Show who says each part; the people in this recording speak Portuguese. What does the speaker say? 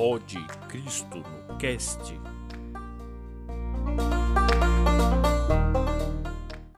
Speaker 1: Pode Cristo no Cast.